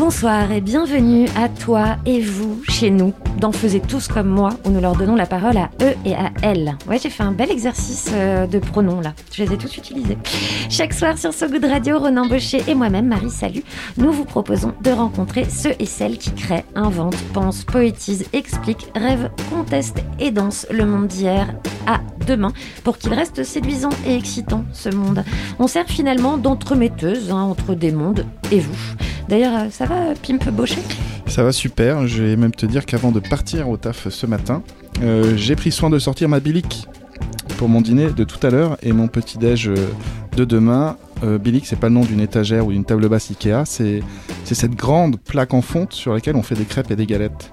Bonsoir et bienvenue à toi et vous chez nous dans Faisez tous comme moi où nous leur donnons la parole à eux et à elles. Ouais, j'ai fait un bel exercice euh, de pronoms là. Je les ai tous utilisés. Chaque soir sur So Good Radio, Renan Baucher et moi-même, Marie Salut, nous vous proposons de rencontrer ceux et celles qui créent, inventent, pensent, poétisent, expliquent, rêvent, contestent et dansent le monde d'hier à demain pour qu'il reste séduisant et excitant ce monde. On sert finalement d'entremetteuse hein, entre des mondes et vous. D'ailleurs, euh, ça va, Pimp Baucher? Ça va super, je vais même te dire qu'avant de partir au taf ce matin, euh, j'ai pris soin de sortir ma bilic pour mon dîner de tout à l'heure et mon petit déj euh, de demain. Euh, bilic, c'est pas le nom d'une étagère ou d'une table basse Ikea, c'est cette grande plaque en fonte sur laquelle on fait des crêpes et des galettes.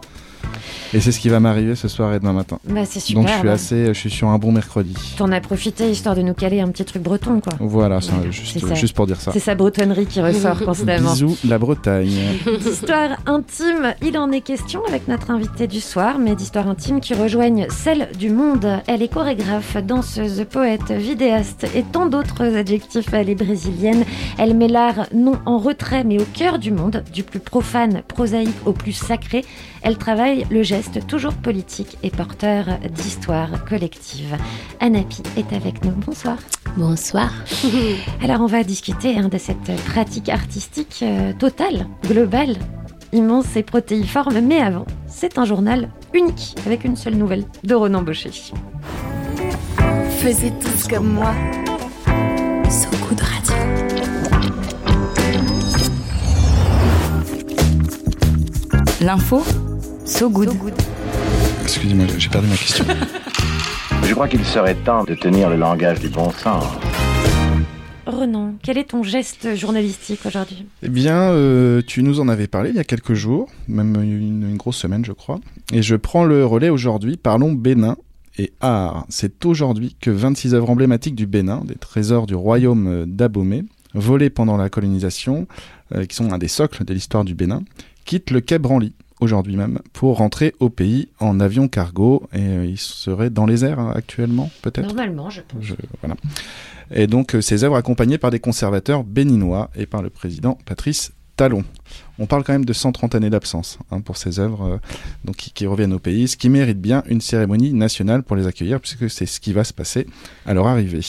Et c'est ce qui va m'arriver ce soir et demain matin. Bah, c'est super. Donc je suis assez, je suis sur un bon mercredi. T'en as profité histoire de nous caler un petit truc breton, quoi. Voilà, c'est Ouais, juste, ça. pour dire ça. C'est sa bretonnerie qui ressort constamment. Bisous la Bretagne. D'histoire intime, il en est question avec notre invitée du soir, mais d'histoires intimes qui rejoignent celle du monde. Elle est chorégraphe, danseuse, poète, vidéaste et tant d'autres adjectifs. Elle est brésilienne. Elle met l'art non en retrait, mais au cœur du monde, du plus profane, prosaïque au plus sacré. Elle travaille le geste toujours politique et porteur d'histoire collective. Anapi est avec nous. Bonsoir. Bonsoir. Alors on va discuter hein, de cette pratique artistique euh, totale, globale, immense et protéiforme, mais avant, c'est un journal unique avec une seule nouvelle de Ronan Baucher. Faisez tous comme moi. So Good Radio. L'info, so good. Excusez-moi, j'ai perdu ma question. Je crois qu'il serait temps de tenir le langage du bon sens. Ronan, quel est ton geste journalistique aujourd'hui? Eh bien, euh, tu nous en avais parlé il y a quelques jours, même une, une grosse semaine, je crois. Et je prends le relais aujourd'hui. Parlons Bénin et art. C'est aujourd'hui que 26 œuvres emblématiques du Bénin, des trésors du royaume d'Abomey, volées pendant la colonisation, euh, qui sont un des socles de l'histoire du Bénin, quittent le quai Branly aujourd'hui même pour rentrer au pays en avion cargo et euh, ils seraient dans les airs hein, actuellement peut-être? Normalement, je pense. je- voilà. Et donc euh, ces œuvres accompagnées par des conservateurs béninois et par le président Patrice Talon. On parle quand même de 130 années d'absence hein, pour ces œuvres euh, donc, qui, qui reviennent au pays, ce qui mérite bien une cérémonie nationale pour les accueillir, puisque c'est ce qui va se passer à leur arrivée.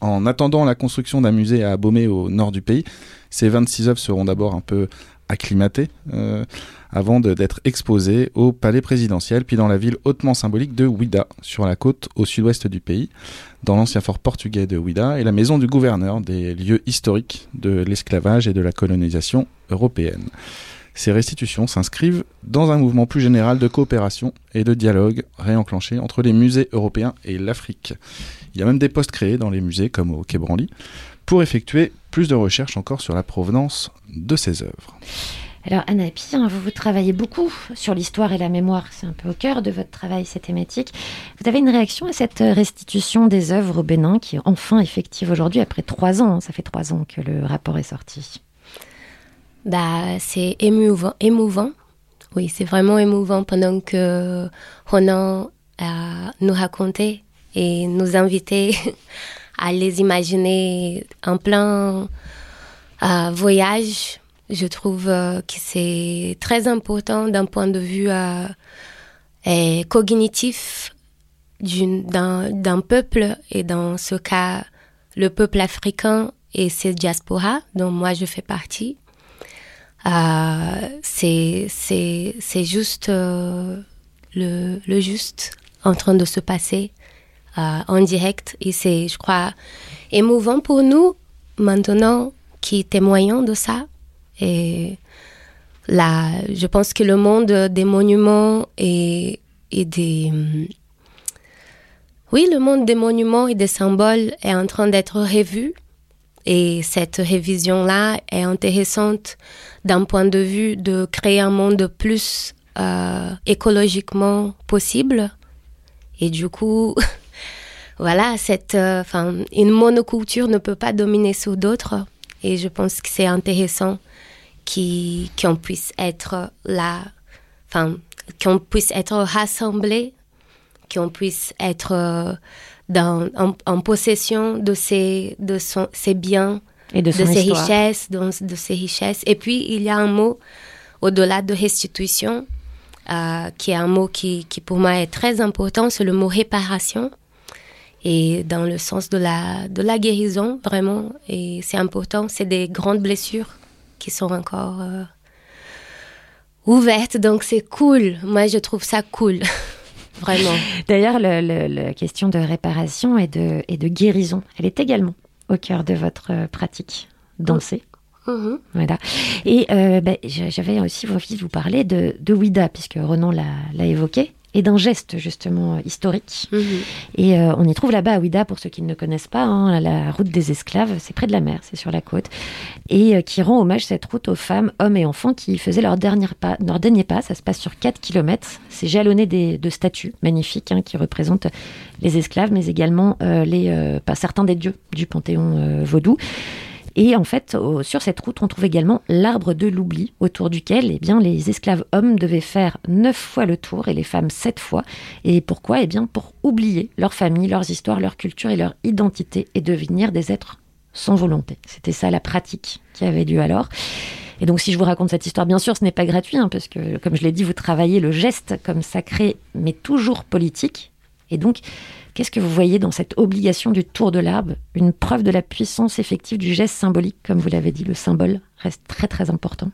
En attendant la construction d'un musée à Abomey au nord du pays, ces 26 œuvres seront d'abord un peu acclimatées euh, avant d'être exposées au palais présidentiel, puis dans la ville hautement symbolique de Ouida, sur la côte au sud-ouest du pays, dans l'ancien fort portugais de Ouida, et la maison du gouverneur, des lieux historiques de l'esclavage et de la colonisation européenne. Ces restitutions s'inscrivent dans un mouvement plus général de coopération et de dialogue réenclenché entre les musées européens et l'Afrique. Il y a même des postes créés dans les musées comme au Quai pour effectuer plus de recherches encore sur la provenance de ces œuvres. Alors Anapi, hein, vous, vous travaillez beaucoup sur l'histoire et la mémoire, c'est un peu au cœur de votre travail, ces thématiques. Vous avez une réaction à cette restitution des œuvres au Bénin qui est enfin effective aujourd'hui après trois ans, hein, ça fait trois ans que le rapport est sorti. Bah, c'est émouvant. Oui, c'est vraiment émouvant pendant que Ronan a nous raconté et nous invitait à les imaginer en plein euh, voyage. Je trouve euh, que c'est très important d'un point de vue euh, cognitif d'un peuple et dans ce cas le peuple africain et ses diasporas dont moi je fais partie. Euh, c'est juste le juste en train de se passer en direct et c'est je crois émouvant pour nous maintenant qui témoignons de ça et là je pense que le monde des monuments et et des hum, oui, le monde des monuments et des symboles est en train d'être revu. Et cette révision-là est intéressante d'un point de vue de créer un monde plus euh, écologiquement possible. Et du coup, voilà, cette, euh, une monoculture ne peut pas dominer sur d'autres. Et je pense que c'est intéressant qu'on puisse être là, enfin, qu'on puisse être rassemblés, qu'on puisse être euh, dans, en, possession de ses, de son, ses biens, et de, ses richesses, de, de, ses richesses. Et puis, il y a un mot au-delà de restitution, euh, qui est un mot qui, qui, pour moi est très important, c'est le mot réparation. Et dans le sens de la, de la guérison, vraiment. Et c'est important, c'est des grandes blessures qui sont encore euh, ouvertes. Donc c'est cool. Moi, je trouve ça cool. vraiment. D'ailleurs, la question de réparation et de, et de guérison, elle est également au cœur de votre pratique. Danser. Mhm. Voilà. Et euh, ben, j'avais aussi envie de vous parler de, de Ouida, puisque Renan l'a évoqué, et d'un geste justement historique. Mhm. Et euh, on y trouve là-bas à Ouida, pour ceux qui ne connaissent pas, hein, la route des esclaves, c'est près de la mer, c'est sur la côte, et euh, qui rend hommage cette route aux femmes, hommes et enfants qui faisaient leur dernier pas. Leur dernier pas ça se passe sur 4 km. C'est jalonné des, de statues magnifiques hein, qui représentent les esclaves, mais également les, pas certains des dieux du panthéon vaudou. Et en fait, sur cette route, on trouve également l'arbre de l'oubli, autour duquel eh bien, les esclaves hommes devaient faire neuf fois le tour et les femmes sept fois. Et pourquoi? Eh bien, pour oublier leur famille, leurs histoires, leur culture et leur identité et devenir des êtres sans volonté. C'était ça la pratique qui avait lieu alors. Et donc, si je vous raconte cette histoire, bien sûr, ce n'est pas gratuit, hein, parce que, comme je l'ai dit, vous travaillez le geste comme sacré, mais toujours politique. Et donc, Qu'est-ce que vous voyez dans cette obligation du tour de l'arbre Une preuve de la puissance effective du geste symbolique, comme vous l'avez dit, le symbole reste très très important.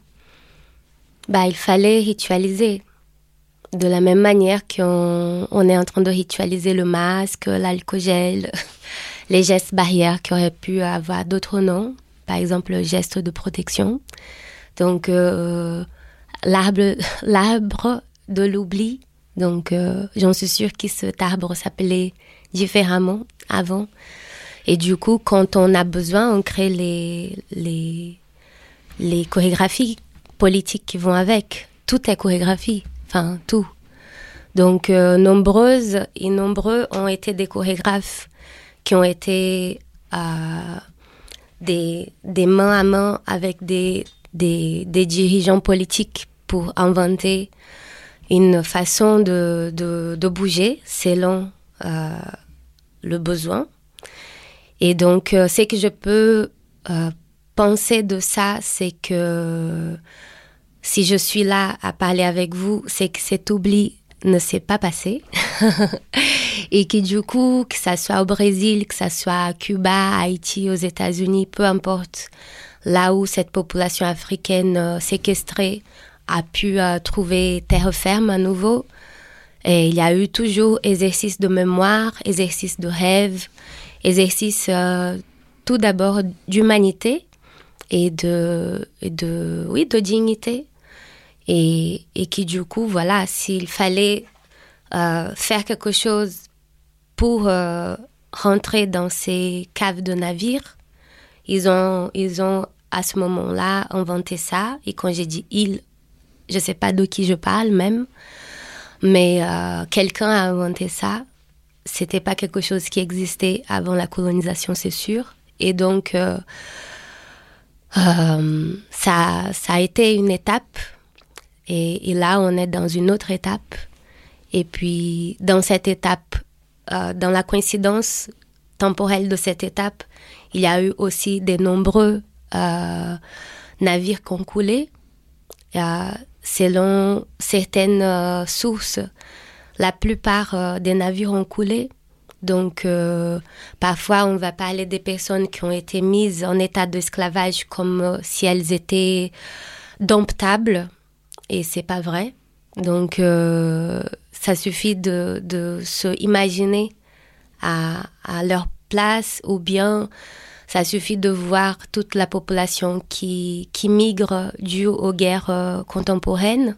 Bah, il fallait ritualiser. De la même manière qu'on on est en train de ritualiser le masque, l'alcool les gestes barrières qui auraient pu avoir d'autres noms, par exemple le geste de protection. Donc, euh, l'arbre de l'oubli. Donc, euh, j'en suis sûre que cet arbre s'appelait différemment avant. Et du coup, quand on a besoin, on crée les, les, les chorégraphies politiques qui vont avec. Tout est chorégraphie, enfin tout. Donc, euh, nombreuses et nombreux ont été des chorégraphes qui ont été euh, des, des mains à main avec des, des, dirigeants politiques pour inventer une façon de, de, bouger selon euh, le besoin. Et donc, euh, ce que je peux euh, penser de ça, c'est que si je suis là à parler avec vous, c'est que cet oubli ne s'est pas passé. et que du coup, que ça soit au Brésil, que ça soit à Cuba, Haïti, aux États-Unis, peu importe, là où cette population africaine séquestrée a pu trouver terre ferme à nouveau, et il y a eu toujours exercice de mémoire, exercice de rêve, exercice euh, tout d'abord d'humanité et de, de, oui, de dignité. Et, et qui du coup, voilà, s'il fallait euh, faire quelque chose pour euh, rentrer dans ces caves de navires, ils ont, ils ont à ce moment-là inventé ça. Et quand j'ai dit ils, je ne sais pas de qui je parle même, mais euh, quelqu'un a inventé ça. C'était pas quelque chose qui existait avant la colonisation, c'est sûr. Et donc, euh, euh, ça, ça a été une étape. Et, et, là, on est dans une autre étape. Et puis, dans cette étape, dans la coïncidence temporelle de cette étape, il y a eu aussi de nombreux navires qui ont coulé selon certaines euh, sources, la plupart euh, des navires ont coulé. Donc, euh, parfois, on va parler des personnes qui ont été mises en état d'esclavage comme si elles étaient domptables, et c'est pas vrai. Donc, ça suffit de, de se imaginer à, à leur place ou bien ça suffit de voir toute la population qui, migre dû aux guerres euh, contemporaines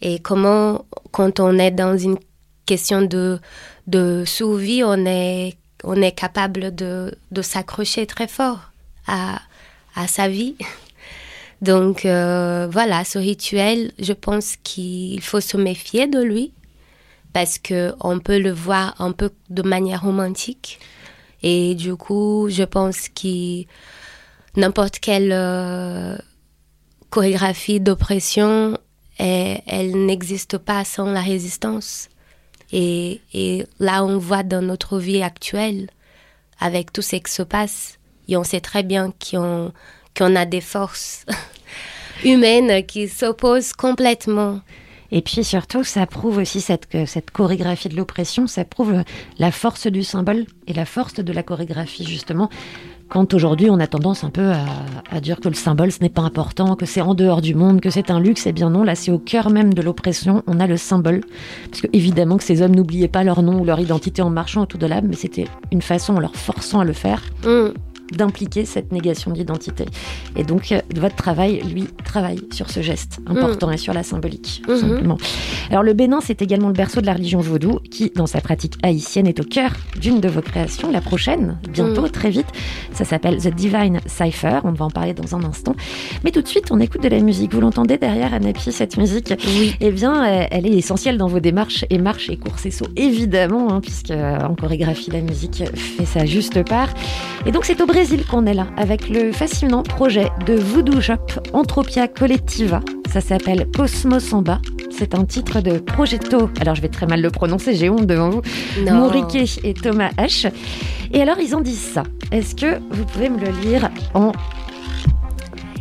et comment, quand on est dans une question de, de survie, on est, capable de, s'accrocher très fort à, sa vie. Donc euh, voilà, ce rituel, je pense qu'il faut se méfier de lui parce que on peut le voir un peu de manière romantique et du coup, je pense que n'importe quelle euh, chorégraphie d'oppression, elle, n'existe pas sans la résistance. Et, là, on voit dans notre vie actuelle, avec tout ce qui se passe, et on sait très bien qu'on a des forces humaines qui s'opposent complètement. Et puis surtout, ça prouve aussi cette, cette chorégraphie de l'oppression, ça prouve la force du symbole et la force de la chorégraphie, justement. Quand aujourd'hui on a tendance un peu à, à dire que le symbole ce n'est pas important, que c'est en dehors du monde, que c'est un luxe, eh bien non, là c'est au cœur même de l'oppression, on a le symbole. Parce que évidemment que ces hommes n'oubliaient pas leur nom ou leur identité en marchant autour de l'âme, mais c'était une façon en leur forçant à le faire. Mm. D'impliquer cette négation d'identité. Et donc, euh, votre travail, lui, travaille sur ce geste important et sur la symbolique, tout Mhm. simplement. Alors, le Bénin, c'est également le berceau de la religion vaudou, qui, dans sa pratique haïtienne, est au cœur d'une de vos créations, la prochaine, bientôt, Mhm. très vite. Ça s'appelle The Divine Cipher. On va en parler dans un instant. Mais tout de suite, on écoute de la musique. Vous l'entendez derrière, Anapi, cette musique? Oui. Eh bien, euh, elle est essentielle dans vos démarches et marches et courses et sauts, évidemment, hein, puisque euh, en chorégraphie, la musique fait sa juste part. Et donc, c'est au Brésil qu'on est là, avec le fascinant projet de Voodoo Shop Entropia Collectiva. Ça s'appelle Cosmo Samba. C'est un titre de Progetto. Alors, je vais très mal le prononcer, j'ai honte devant vous. Mouriquet et Thomas H. Et alors, ils en disent ça. Est-ce que vous pouvez me le lire en.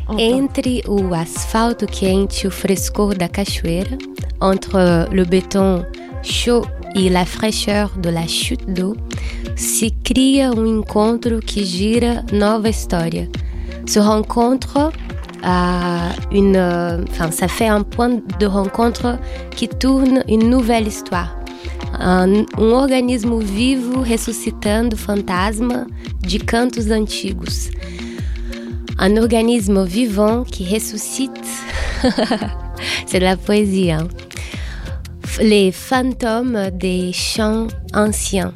en Entre o asfalto quente e o frescor da cachoeira, entre le béton chaud e la fraîcheur de la chute d'eau, se cria um encontro que gira nova história. Ce rencontre a une, enfin, ça fait un point de rencontre qui tourne une nouvelle histoire. Um, um organismo vivo ressuscitando fantasma de cantos antigos. Un organisme vivant qui ressuscite. C'est de la poésie. hein. Les fantômes des chants anciens.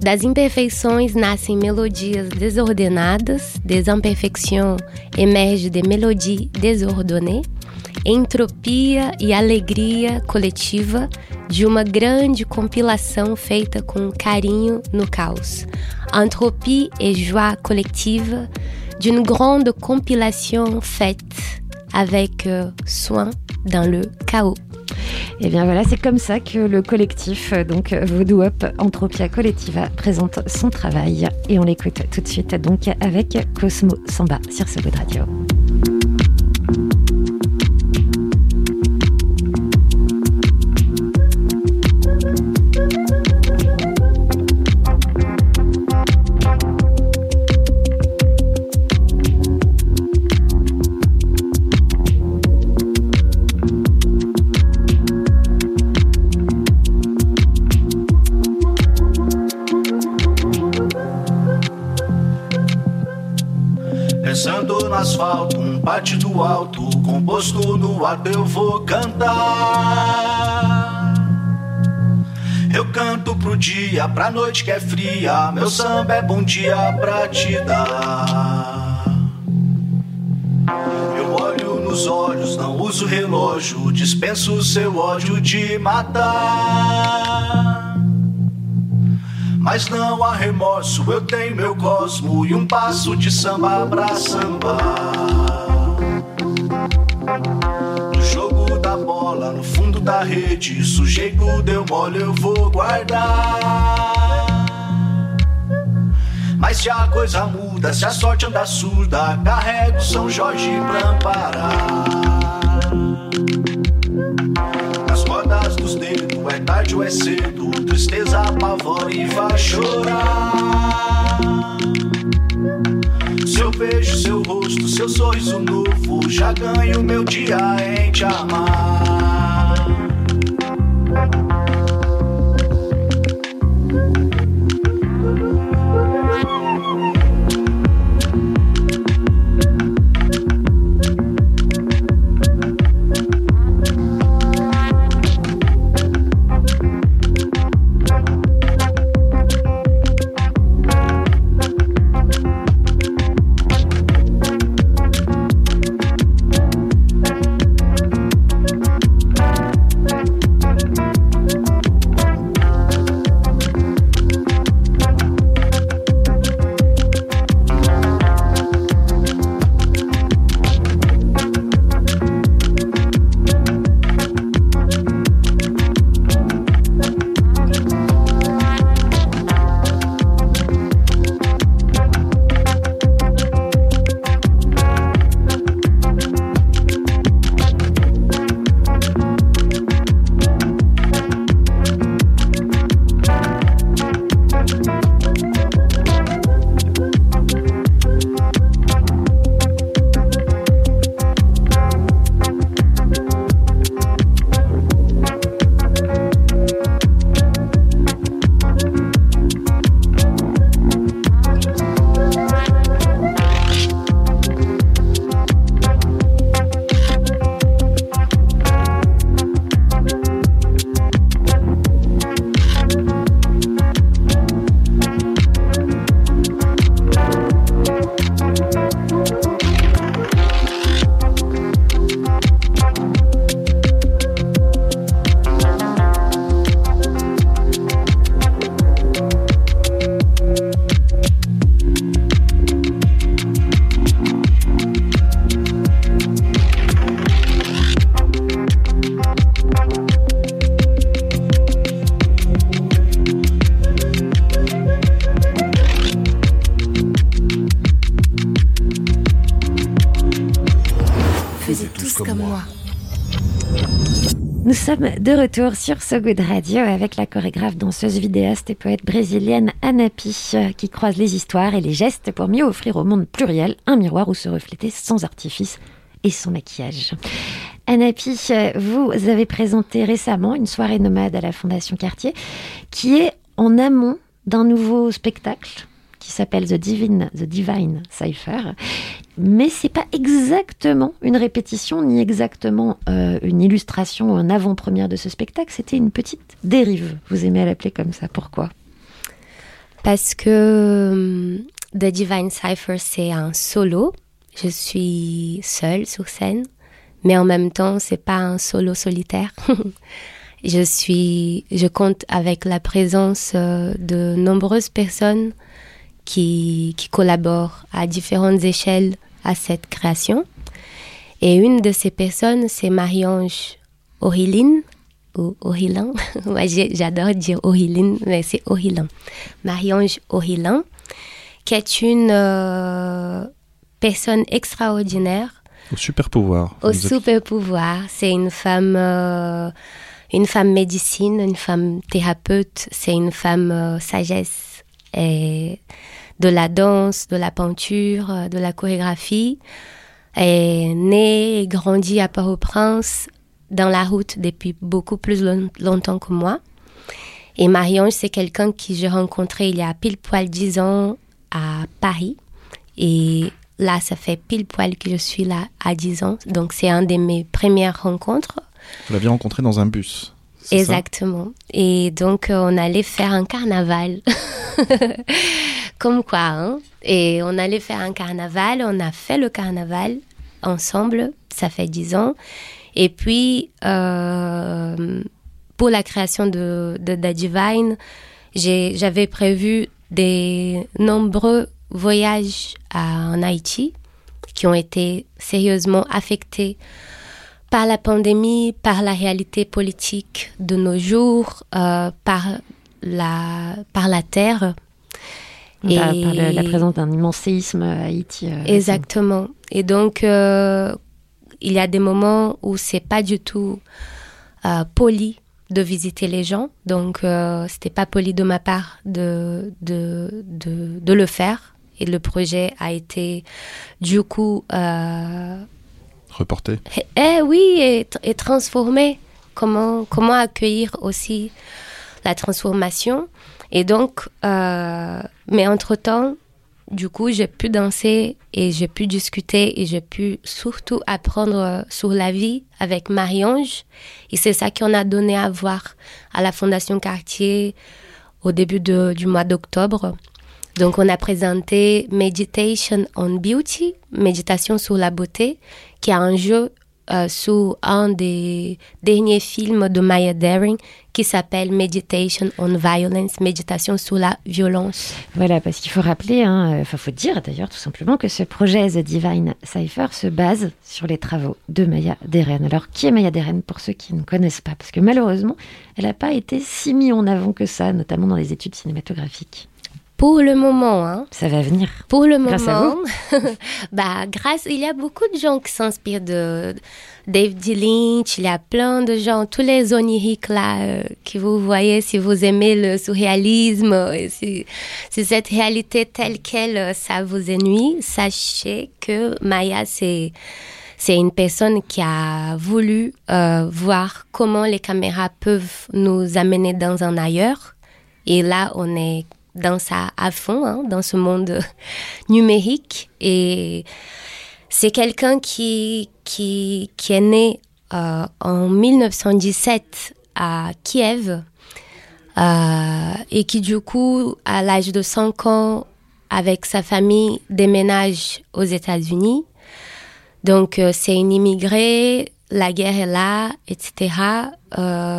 Das imperfeições nascem melodias desordenadas, des imperfections emergem de mélodies désordonnées, entropia e alegria coletiva de uma grande compilação feita com carinho no caos. Entropie et joie collective d'une grande compilation faite avec soin dans le chaos. Eh bien voilà, c'est comme ça que le collectif, euh, donc euh, Voodoo Up Entropia Collectiva, présente son travail. Et on l'écoute tout de suite donc avec Cosmo Samba sur ce de radio. Pátio do alto, composto no ato eu vou cantar. Eu canto pro dia, pra noite que é fria, meu samba é bom dia pra te dar. Eu olho nos olhos, não uso relógio, dispenso seu ódio de matar. Mas não há remorso, eu tenho meu cosmo e um passo de samba pra sambar. Da rede, sujeito deu mole, eu vou guardar. Mas se a coisa muda, se a sorte anda surda, carrego São Jorge pra amparar. Nas rodas dos dedos, é tarde ou é cedo, tristeza apavora e vai chorar. Se eu vejo seu rosto, seu sorriso novo, já ganho meu dia em te amar. Sommes de retour sur So Good Radio avec la chorégraphe, danseuse, vidéaste et poète brésilienne Anapi qui croise les histoires et les gestes pour mieux offrir au monde pluriel un miroir où se refléter sans artifice et sans maquillage. Anapi, vous avez présenté récemment une soirée nomade à la Fondation Cartier qui est en amont d'un nouveau spectacle qui s'appelle The Divine, The Divine Cipher. Mais c'est pas exactement une répétition ni exactement euh, une illustration un avant-première de ce spectacle. C'était une petite dérive. Vous aimez l'appeler comme ça. Pourquoi? Parce que The Divine Cipher, c'est un solo. Je suis seule sur scène, mais en même temps, c'est pas un solo solitaire. je suis, je compte avec la présence euh, de nombreuses personnes qui, qui collaborent à différentes échelles à cette création. Et une de ces personnes, c'est Marie-Ange Oriline, ou Orilin. Moi, j'adore dire Oriline, mais c'est Orilin. Marie-Ange Orilin, qui est une euh, personne extraordinaire. Au super pouvoir. Au super pouvoir. C'est une femme, euh, une femme médecine, une femme thérapeute, c'est une femme euh, sagesse. Et de la danse, de la peinture, euh, de la chorégraphie. est née et grandie à Port-au-Prince dans la route depuis beaucoup plus longtemps que moi. Et Marie-Ange, c'est quelqu'un que j'ai rencontré il y a pile poil dix ans à Paris. Et là, ça fait pile poil que je suis là à 10 ans. Donc, c'est un de mes premières rencontres. Vous l'aviez rencontré dans un bus. Exactement. Et donc, euh, on allait faire un carnaval. Comme quoi, hein. Et on allait faire un carnaval, on a fait le carnaval ensemble, ça fait dix ans. Et puis, euh, pour la création de, de The Divine, j'avais prévu des nombreux voyages en Haïti qui ont été sérieusement affectés par la pandémie, par la réalité politique de nos jours, euh, par, la, par la terre, et par, la présence d'un immense séisme à Haïti. Euh, exactement. Et donc, euh, il y a des moments où c'est pas du tout euh, poli de visiter les gens. Donc, c'était pas poli de ma part de, de, de, de, le faire. Et le projet a été, du coup. Eh, eh oui, et, et transformé. Comment, comment accueillir aussi la transformation et donc, euh, mais entre-temps, du coup, j'ai pu danser et j'ai pu discuter et j'ai pu surtout apprendre sur la vie avec Marie-Ange. Et c'est ça qu'on a donné à voir à la Fondation Cartier au début du mois d'octobre. Donc, on a présenté Meditation on Beauty, méditation sur la beauté, qui est un jeu euh, sous un des derniers films de Maya Daring qui s'appelle Meditation on Violence, méditation sur la violence. Voilà, parce qu'il faut rappeler, hein, euh, enfin faut dire d'ailleurs tout simplement que ce projet The Divine Cipher se base sur les travaux de Maya Deren. Alors qui est Maya Deren pour ceux qui ne connaissent pas? Parce que malheureusement, elle n'a pas été si mise en avant que ça, notamment dans les études cinématographiques. Pour le moment, hein. Ça va venir. Pour le moment, bah grâce, il y a beaucoup de gens qui s'inspirent de David Lynch. Il y a plein de gens, tous les oniriques là euh, que vous voyez si vous aimez le surréalisme, euh, si, si cette réalité telle qu'elle, euh, ça vous ennuie, sachez que Maya c'est c'est une personne qui a voulu voir comment les caméras peuvent nous amener dans un ailleurs. Et là, on est dans ça à fond, hein, dans ce monde numérique. Et c'est quelqu'un qui, qui, qui, est né euh, en 1917 à Kiev euh, et qui du coup, à l'âge de 5 ans, avec sa famille, déménage aux États-Unis. Donc euh, c'est une immigrée, la guerre est là, etc.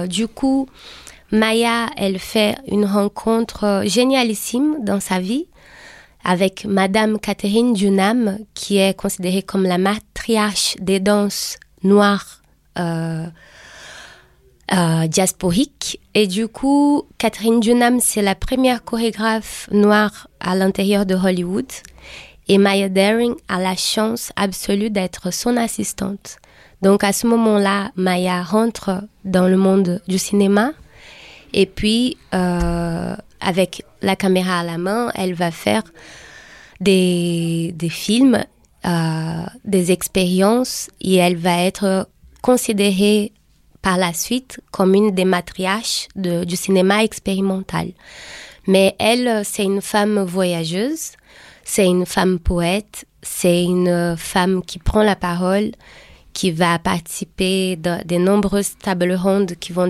du coup, Maya, elle fait une rencontre génialissime dans sa vie avec Madame Catherine Dunham, qui est considérée comme la matriarche des danses noires euh, euh, diasporiques. Et du coup, Catherine Dunham, c'est la première chorégraphe noire à l'intérieur de Hollywood. Et Maya Daring a la chance absolue d'être son assistante. Donc à ce moment-là, Maya rentre dans le monde du cinéma et puis euh, avec la caméra à la main, elle va faire des, des films, euh, des expériences et elle va être considérée par la suite comme une des matriarches de, du cinéma expérimental. Mais elle, c'est une femme voyageuse, c'est une femme poète, c'est une femme qui prend la parole, qui va participer dans des nombreuses tables rondes qui vont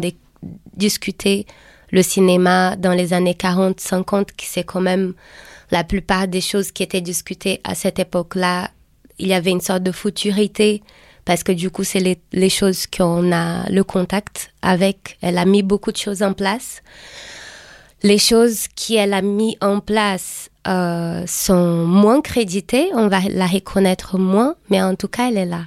discuter le cinéma dans les années 40-50, qui c'est quand même la plupart des choses qui étaient discutées à cette époque-là. Il y avait une sorte de futurité parce que du coup, c'est les, choses qu'on a le contact avec. Elle a mis beaucoup de choses en place. Les choses qu'elle a mis en place euh, sont moins créditées, on va la reconnaître moins, mais en tout cas, elle est là.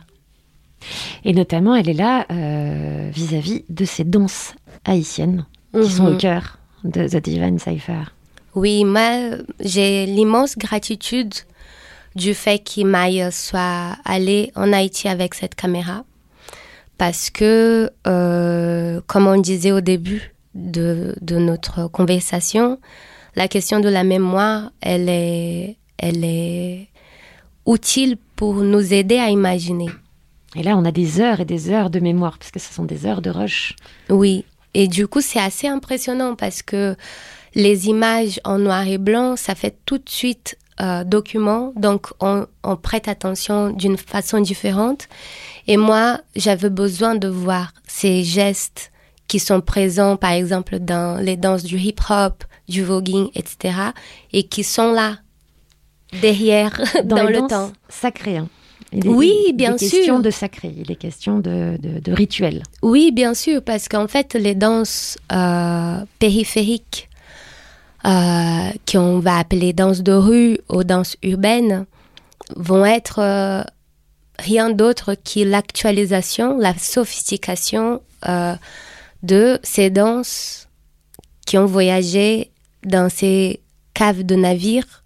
Et notamment, elle est là euh, vis-à-vis de ces danses haïtiennes qui sont au mhm. cœur de The Divine Cipher. Oui, moi, j'ai l'immense gratitude du fait qu'Imaï soit allé en Haïti avec cette caméra. Parce que, euh, comme on disait au début de, de, notre conversation, la question de la mémoire, elle est, elle est utile pour nous aider à imaginer. Et là, on a des heures et des heures de mémoire, parce que ce sont des heures de rush. Oui, et du coup, c'est assez impressionnant parce que les images en noir et blanc, ça fait tout de suite euh, document, donc on, on prête attention d'une façon différente. Et moi, j'avais besoin de voir ces gestes qui sont présents, par exemple, dans les danses du hip-hop, du voguing, etc., et qui sont là, derrière, dans, dans le temps. Sacré, hein oui, bien sûr. Il est question de sacré, il est question de, de, rituel. Oui, bien sûr, parce qu'en fait, les danses euh, périphériques, euh, qu'on va appeler danses de rue ou danses urbaines, vont être euh, rien d'autre que l'actualisation, la sophistication de ces danses qui ont voyagé dans ces caves de navires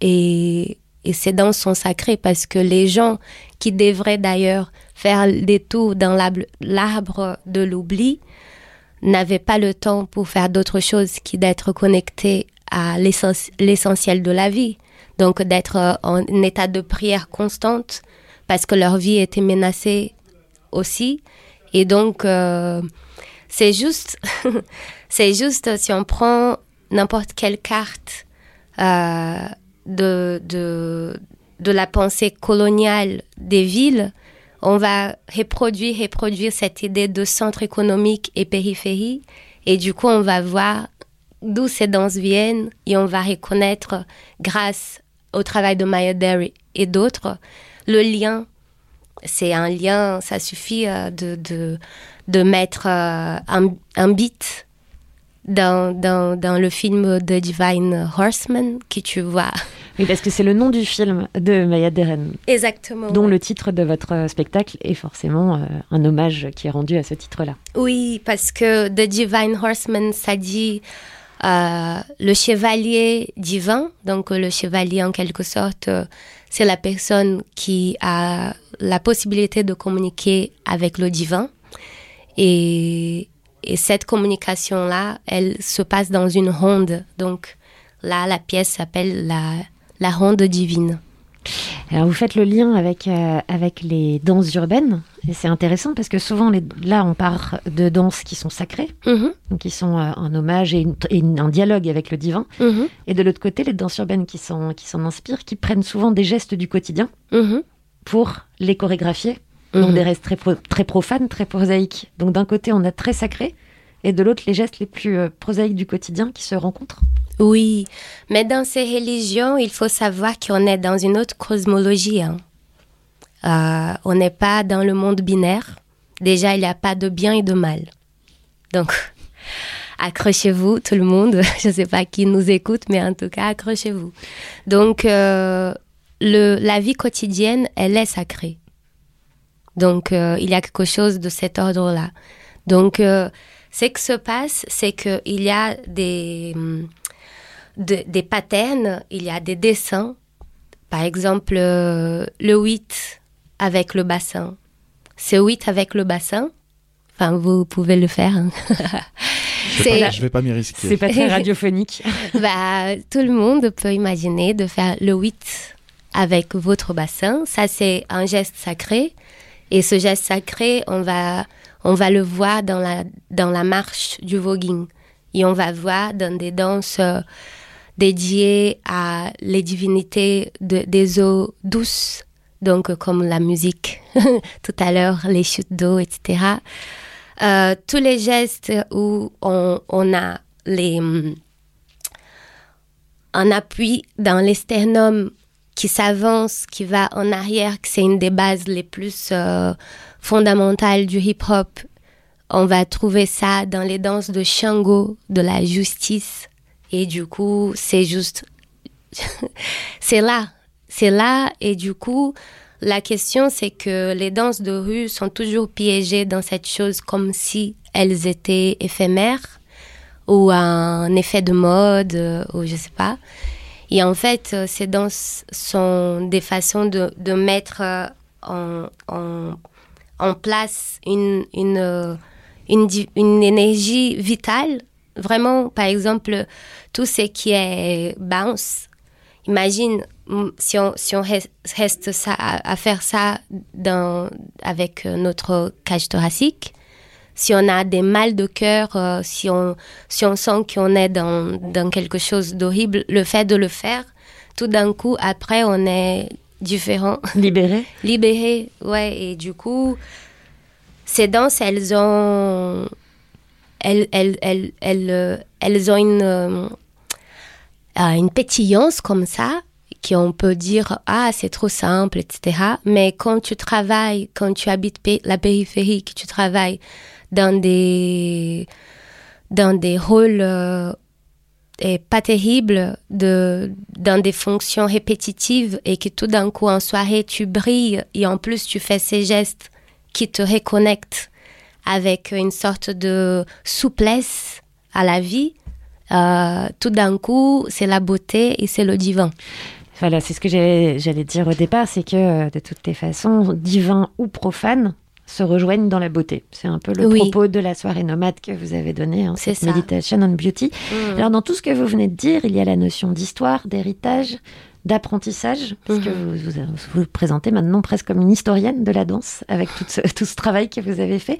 et et ces danses sont sacrées parce que les gens qui devraient d'ailleurs faire des tours dans l'arbre de l'oubli n'avaient pas le temps pour faire d'autre chose que d'être connectés à l'essentiel de la vie. Donc d'être en état de prière constante parce que leur vie était menacée aussi. Et donc, euh, c'est juste, c'est juste si on prend n'importe quelle carte euh, de, de, la pensée coloniale des villes, on va reproduire, reproduire cette idée de centre économique et périphérie. Et du coup, on va voir d'où ces danses viennent et on va reconnaître, grâce au travail de Maya Derry et d'autres, le lien. C'est un lien, ça suffit euh, de, de, de mettre euh, un, un beat dans, dans, dans, le film The Divine Horseman que tu vois. Oui, parce que c'est le nom du film de Maya Deren. Exactement. Dont le titre de votre spectacle est forcément euh, un hommage qui est rendu à ce titre-là. Oui, parce que The Divine Horseman, ça dit euh, le chevalier divin. Donc le chevalier, en quelque sorte, euh, c'est la personne qui a la possibilité de communiquer avec le divin. Et, et cette communication-là, elle se passe dans une ronde. Donc là, la pièce s'appelle la, la ronde divine. Alors vous faites le lien avec, euh, avec les danses urbaines, et c'est intéressant parce que souvent, les, là, on part de danses qui sont sacrées, donc qui sont euh, un hommage et, un dialogue avec le divin, mm-hmm. et de l'autre côté, les danses urbaines qui s'en qui inspirent, qui prennent souvent des gestes du quotidien mm-hmm. pour les chorégraphier, donc des restes très, très profanes, très prosaïques. Donc d'un côté, on a très sacré, et de l'autre, les gestes les plus euh, prosaïques du quotidien qui se rencontrent. Oui, mais dans ces religions, il faut savoir qu'on est dans une autre cosmologie. Hein. Euh, on n'est pas dans le monde binaire. Déjà, il n'y a pas de bien et de mal. Donc, accrochez-vous, tout le monde. Je ne sais pas qui nous écoute, mais en tout cas, accrochez-vous. Donc, euh, le, la vie quotidienne, elle est sacrée. Donc, euh, il y a quelque chose de cet ordre-là. Donc, ce qui se passe, c'est qu'il y a des des patterns, il y a des dessins. Par exemple, euh, le 8 avec le bassin. c'est 8 avec le bassin. Enfin, vous pouvez le faire. hein. Je je vais pas m'y risquer. C'est pas très radiophonique. bah, tout le monde peut imaginer de faire le 8 avec votre bassin. Ça, c'est un geste sacré. Et ce geste sacré, on va, on va le voir dans la, dans la marche du voguing. Et on va voir dans des danses euh, dédiées à les divinités de- des eaux douces. Donc, euh, comme la musique tout à l'heure, les chutes d'eau, etc. Euh, tous les gestes où on, on a les, hum, un appui dans l'esternum qui s'avance, qui va en arrière, que c'est une des bases les plus euh, fondamentales du hip-hop. On va trouver ça dans les danses de Shango, de la justice. Et du coup, c'est juste... c'est là. C'est là. Et du coup, la question, c'est que les danses de rue sont toujours piégées dans cette chose comme si elles étaient éphémères ou un effet de mode, euh, ou je sais pas. Et en fait, euh, ces danses sont des façons de, mettre euh, en, place euh, une, énergie vitale. Vraiment, par exemple, tout ce qui est bounce. Imagine si on, reste à, faire ça avec notre cage thoracique si on a des mal de cœur, euh, si, on, si on sent qu'on est dans, dans quelque chose d'horrible, le fait de le faire, tout d'un coup, après, on est différent. Libéré Libéré, ouais. Et du coup, ces danses, elles ont, elles, elles, elles, elles, euh, elles ont une, euh, euh, une pétillance comme ça, qu'on peut dire, ah, c'est trop simple, etc. Mais quand tu travailles, quand tu habites la périphérie, que tu travailles dans des, dans des rôles euh, pas terribles, de, dans des fonctions répétitives et que tout d'un coup en soirée tu brilles et en plus tu fais ces gestes qui te reconnectent avec une sorte de souplesse à la vie, euh, tout d'un coup c'est la beauté et c'est le divin. Voilà, c'est ce que j'allais j'allais dire au départ, c'est que euh, de toutes les façons, divin ou profane, se rejoignent dans la beauté. C'est un peu le Oui. propos de la soirée nomade que vous avez donné, hein, C'est. Meditation on Beauty. Mm. Alors, dans tout ce que vous venez de dire, il y a la notion d'histoire, d'héritage, d'apprentissage, parce que Mhm. vous, vous vous présentez maintenant presque comme une historienne de la danse, avec tout ce, tout ce travail que vous avez fait,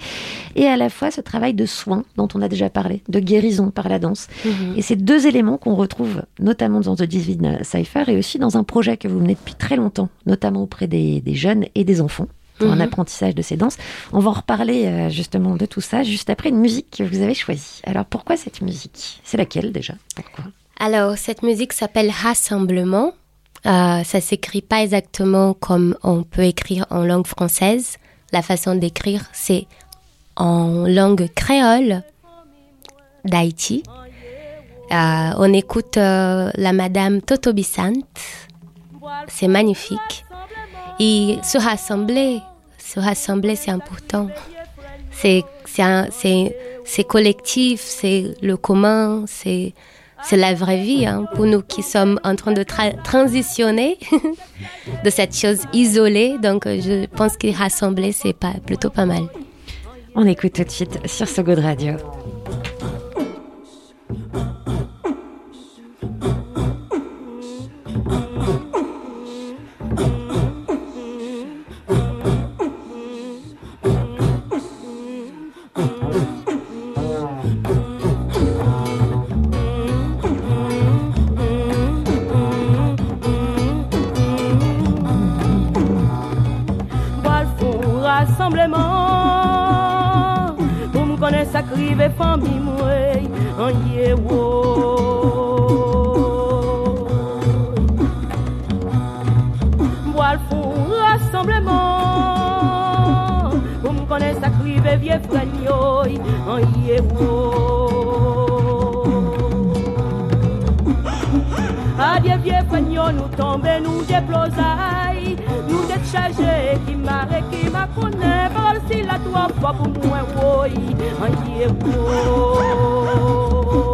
et à la fois ce travail de soin dont on a déjà parlé, de guérison par la danse. Mhm. Et ces deux éléments qu'on retrouve notamment dans The Divine Cypher et aussi dans un projet que vous menez depuis très longtemps, notamment auprès des, des jeunes et des enfants, pour un Mhm. apprentissage de ces danses. On va en reparler euh, justement de tout ça juste après une musique que vous avez choisie. Alors pourquoi cette musique? C'est laquelle déjà? Pourquoi? Alors, cette musique s'appelle Rassemblement. Euh, ça s'écrit pas exactement comme on peut écrire en langue française. La façon d'écrire, c'est en langue créole d'Haïti. Euh, on écoute euh, la madame Toto Bissant. C'est magnifique. Et se rassembler, se rassembler, c'est important. C'est collectif, c'est le commun, c'est la vraie vie hein, pour nous qui sommes en train de tra- transitionner de cette chose isolée. Donc euh, je pense que rassembler c'est pas plutôt pas mal. On écoute tout de suite sur So Good Radio. Konen sakrive fami mwen An ye wo Boal fou rassemblement. Pou m konen sakrive vie frenyoy An ye wo Adye vie frenyo nou tombe nou deplozay Nou det chaje ki mare ki ma kone Parol si la tua papo é mu e woi, ai eu vou.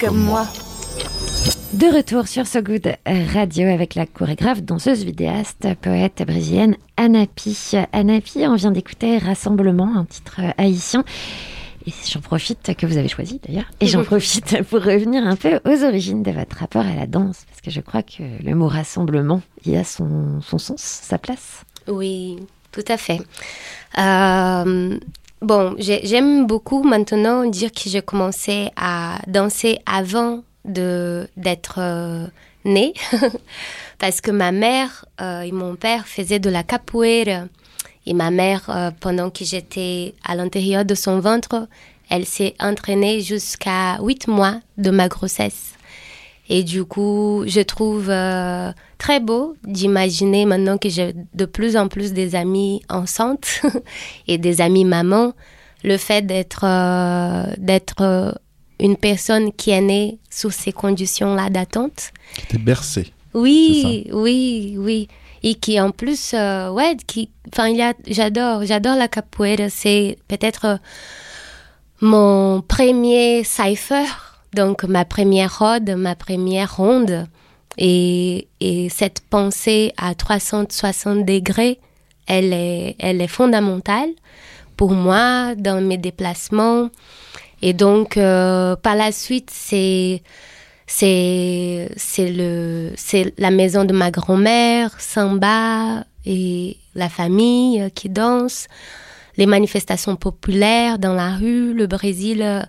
Comme moi. De retour sur So Good Radio avec la chorégraphe, danseuse, vidéaste, poète brésilienne Anapi. Anapi, on vient d'écouter Rassemblement, un titre haïtien. Et j'en profite, que vous avez choisi d'ailleurs, et j'en profite pour revenir un peu aux origines de votre rapport à la danse, parce que je crois que le mot rassemblement, il a son, son sens, sa place. Oui, tout à fait. Euh, bon, j'ai- j'aime beaucoup maintenant dire que j'ai commencé à danser avant d'être euh, née, parce que ma mère euh, et mon père faisaient de la capoeira. Et ma mère, euh, pendant que j'étais à l'intérieur de son ventre, elle s'est entraînée jusqu'à huit mois de ma grossesse. Et du coup, je trouve euh, très beau d'imaginer maintenant que j'ai de plus en plus des amis enceintes et des amis mamans, le fait d'être euh, d'être euh, une personne qui est née sous ces conditions-là d'attente. T'es bercé. Oui, oui, oui. Et qui en plus, euh, ouais, qui, enfin, il y a, j'adore, j'adore la capoeira. C'est peut-être mon premier cipher, donc ma première rode, ma première ronde. Et, et cette pensée à 360 degrés, elle est, elle est fondamentale pour moi dans mes déplacements. Et donc, euh, par la suite, c'est c'est c'est le c'est la maison de ma grand-mère, samba et la famille qui danse, les manifestations populaires dans la rue. Le Brésil euh,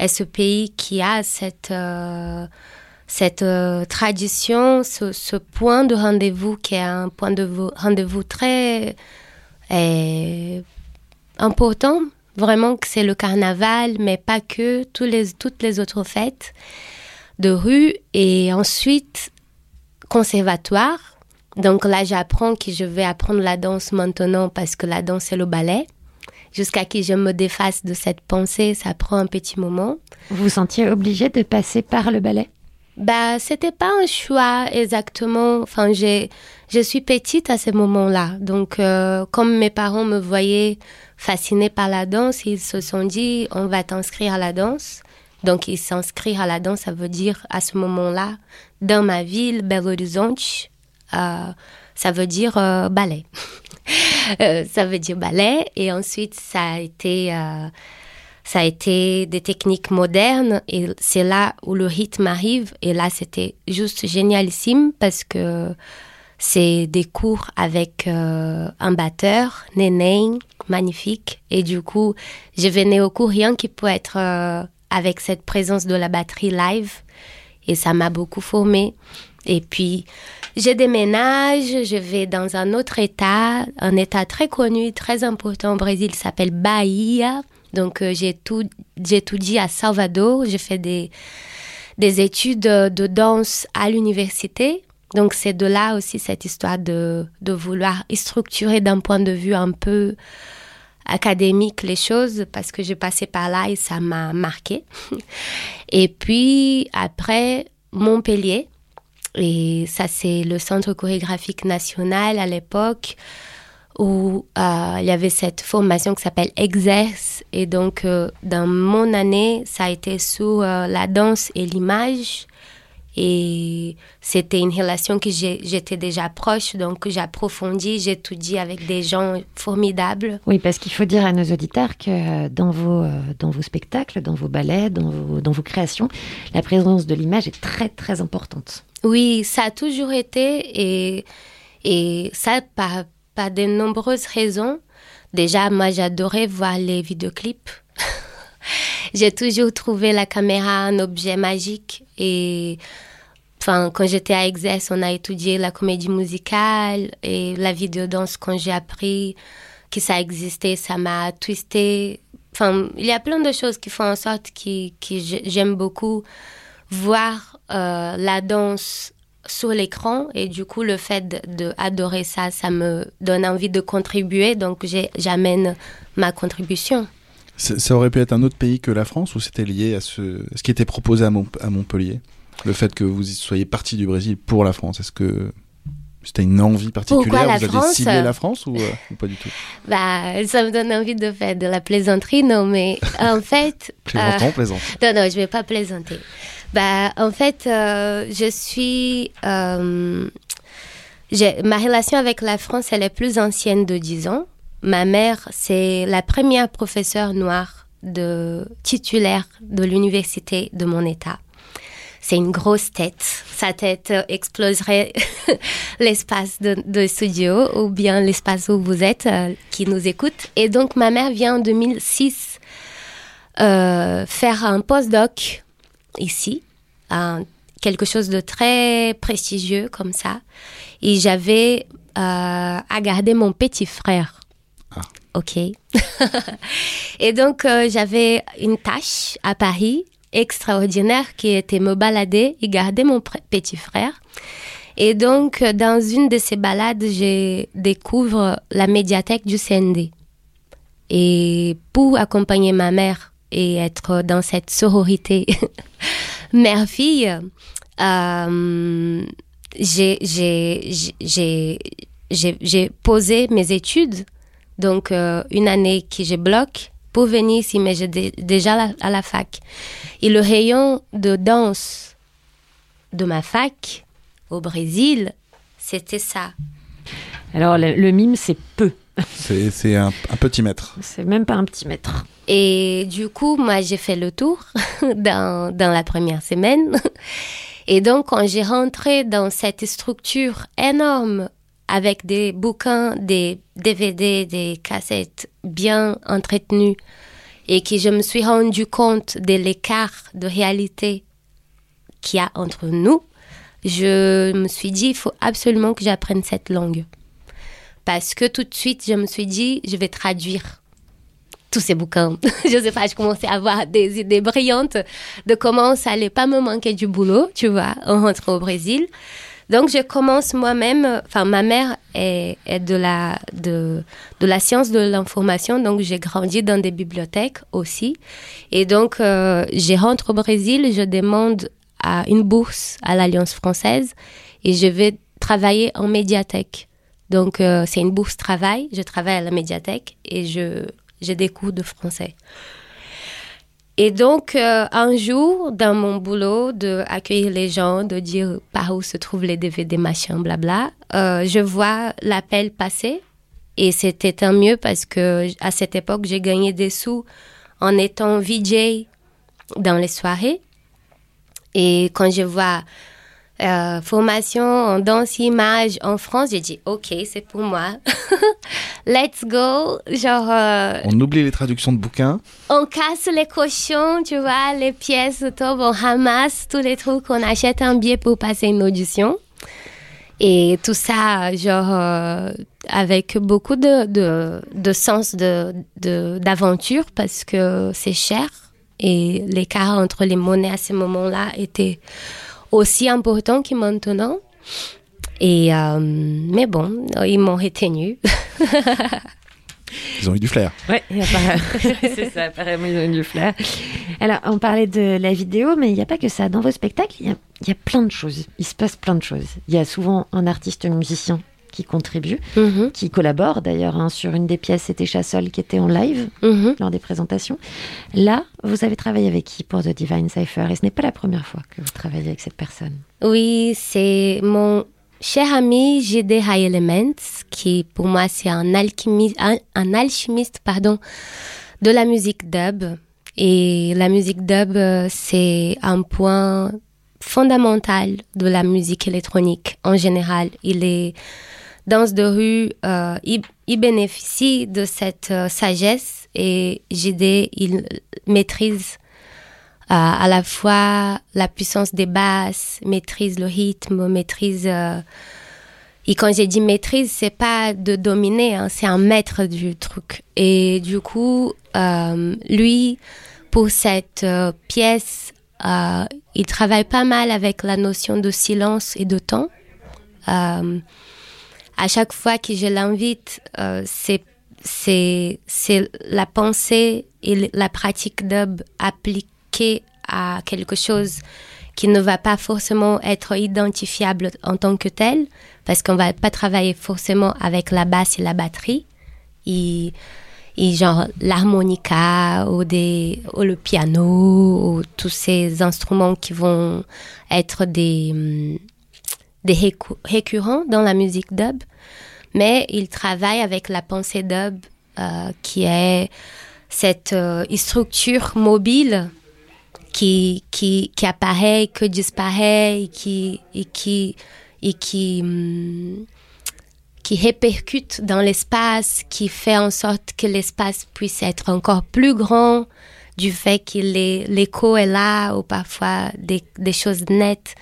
est ce pays qui a cette euh, cette euh, tradition, ce, ce point de rendez-vous qui est un point de vo- rendez-vous très important. Vraiment que c'est le carnaval, mais pas que, tous les, toutes les autres fêtes de rue. Et ensuite, conservatoire. Donc là, j'apprends que je vais apprendre la danse maintenant parce que la danse, c'est le ballet. Jusqu'à que je me défasse de cette pensée, ça prend un petit moment. Vous vous sentiez obligé de passer par le ballet? Bah, c'était pas un choix exactement. Enfin, j'ai, je suis petite à ce moment-là. Donc, euh, comme mes parents me voyaient fascinée par la danse, ils se sont dit, on va t'inscrire à la danse. Donc, ils s'inscrire à la danse, ça veut dire à ce moment-là, dans ma ville, Belo Horizonte, euh, ça veut dire euh, ballet. Euh, ça veut dire ballet. Et ensuite, ça a été, euh, ça a été des techniques modernes. Et c'est là où le rythme arrive. Et là, c'était juste génialissime parce que c'est des cours avec euh, un batteur, Neném, magnifique. Et du coup, je venais au cours qui peut être avec cette présence de la batterie live. Et ça m'a beaucoup formée. Et puis, je déménage, je vais dans un autre état, un état très connu, très important au Brésil, s'appelle Bahia. Donc, euh, j'ai tout, dit à Salvador. J'ai fait des, des études de danse à l'université. Donc c'est de là aussi cette histoire de, de vouloir structurer d'un point de vue un peu académique les choses parce que j'ai passé par là et ça m'a marqué. Et puis après Montpellier, et ça c'est le Centre chorégraphique national à l'époque où euh, il y avait cette formation qui s'appelle Exerce. Et donc, euh, dans mon année, ça a été sur euh, la danse et l'image. Et c'était une relation que j'étais déjà proche, donc j'approfondis, j'étudie avec des gens formidables. Oui, parce qu'il faut dire à nos auditeurs que dans vos, dans vos spectacles, dans vos ballets, dans vos, dans vos créations, la présence de l'image est très très importante. Oui, ça a toujours été et, et ça par, par de nombreuses raisons. Déjà, moi j'adorais voir les vidéoclips. J'ai toujours trouvé la caméra un objet magique et Enfin, quand j'étais à Exerce, on a étudié la comédie musicale et la vidéo-danse. Quand j'ai appris que ça existait, ça m'a twisté. Enfin, il y a plein de choses qui font en sorte que, que j'aime beaucoup voir euh, la danse sur l'écran et du coup le fait d'adorer ça, ça me donne envie de contribuer, donc j'amène ma contribution. Ça aurait pu être un autre pays que la France ou c'était lié à ce, ce qui était proposé à, à Montpellier? Le fait que vous soyez parti du Brésil pour la France, est-ce que c'était une envie particulière? Vous aviez ciblé la France ou, euh, ou, pas du tout? Bah, ça me donne envie de faire de la plaisanterie, non, mais en fait. Plaisantons, euh... plaisante. Non, non, je vais pas plaisanter. Bah, en fait, euh, je suis. Euh, ma relation avec la France, elle est plus ancienne de 10 ans. Ma mère, c'est la première professeure noire de titulaire de l'université de mon État c'est une grosse tête. Sa tête exploserait l'espace de, studio ou bien l'espace où vous êtes, euh, qui nous écoute. Et donc, ma mère vient en 2006 euh, faire un postdoc ici, quelque chose de très prestigieux comme ça. Et j'avais euh, à garder mon petit frère. Ah. Ok. et donc, j'avais une tâche à Paris extraordinaire qui était me balader et garder mon petit frère. Et donc, dans une de ces balades, je découvre la médiathèque du CND. Et pour accompagner ma mère et être dans cette sororité mère-fille, euh, j'ai posé mes études. Donc, euh, une année que je bloque pour venir ici, mais j'étais déjà à la fac. Et le rayon de danse de ma fac au Brésil, c'était ça. Alors le, mime, c'est peu. C'est un, un, petit mètre. C'est même pas un petit mètre. Et du coup, moi, j'ai fait le tour dans, la première semaine. Et donc, quand j'ai rentré dans cette structure énorme avec des bouquins, des DVD, des cassettes bien entretenues, et que je me suis rendu compte de l'écart de réalité qu'il y a entre nous, je me suis dit, il faut absolument que j'apprenne cette langue. Parce que tout de suite, je me suis dit, je vais traduire tous ces bouquins. je sais pas, je commençais à avoir des idées brillantes de comment ça allait pas me manquer du boulot, tu vois, en rentrant au Brésil. Donc, je commence moi-même, enfin, ma mère est, de, la, de la science de l'information, donc j'ai grandi dans des bibliothèques aussi. Et donc, euh, je rentre au Brésil, je demande à une bourse à l'Alliance française et je vais travailler en médiathèque. Donc, euh, c'est une bourse travail, je travaille à la médiathèque et je, j'ai des cours de français. Et donc, euh, un jour, dans mon boulot de accueillir les gens, de dire par où se trouvent les DVD, machin, blabla, euh, je vois l'appel passer. Et c'était tant mieux parce que à cette époque, j'ai gagné des sous en étant VJ dans les soirées. Et quand je vois euh, formation en danse image en France, j'ai dit ok, c'est pour moi. Let's go. Genre. Euh, on oublie les traductions de bouquins. On casse les cochons, tu vois, les pièces tombent, on ramasse tous les trucs, on achète un billet pour passer une audition. Et tout ça, genre, euh, avec beaucoup de, de, de sens de, d'aventure parce que c'est cher Et l'écart entre les monnaies à ce moment-là était aussi important que maintenant. Et, euh, mais bon, ils m'ont retenu. Ils ont eu du flair. Oui, c'est ça, apparemment ils ont eu du flair. Alors, on parlait de la vidéo, mais il n'y a pas que ça. Dans vos spectacles, il y, a, il y a plein de choses. Il se passe plein de choses. Il y a souvent un artiste musicien qui contribue, Mhm. qui collabore d'ailleurs hein, sur une des pièces, c'était Chassol qui était en live Mhm. lors des présentations. Là, vous avez travaillé avec qui pour The Divine Cipher Et ce n'est pas la première fois que vous travaillez avec cette personne. Oui, c'est mon cher ami GD High Elements, qui pour moi c'est un, alchimiste, un, un alchimiste pardon, de la musique dub. Et la musique dub, euh, c'est un point fondamental de la musique électronique en général. Il est danse de rue, euh, il, bénéficie de cette euh, sagesse et GD, il maîtrise euh, à la fois la puissance des basses, maîtrise le rythme, maîtrise. euh, et quand j'ai dit maîtrise, c'est pas de dominer, hein, c'est un maître du truc. Et du coup, lui, pour cette pièce, il travaille pas mal avec la notion de silence et de temps. À chaque fois que je l'invite, euh, c'est c'est la pensée et la pratique dub appliquée à quelque chose qui ne va pas forcément être identifiable en tant que tel, parce qu'on va pas travailler forcément avec la basse et la batterie, et, et genre l'harmonica ou des ou le piano ou tous ces instruments qui vont être des hum, des récurrents dans la musique dub, mais il travaille avec la pensée dub euh, qui est cette euh, structure mobile qui, qui, qui apparaît, que disparaît qui, qui, qui, hum, qui répercute dans l'espace, qui fait en sorte que l'espace puisse être encore plus grand du fait que l'écho est là ou parfois des, des choses nettes.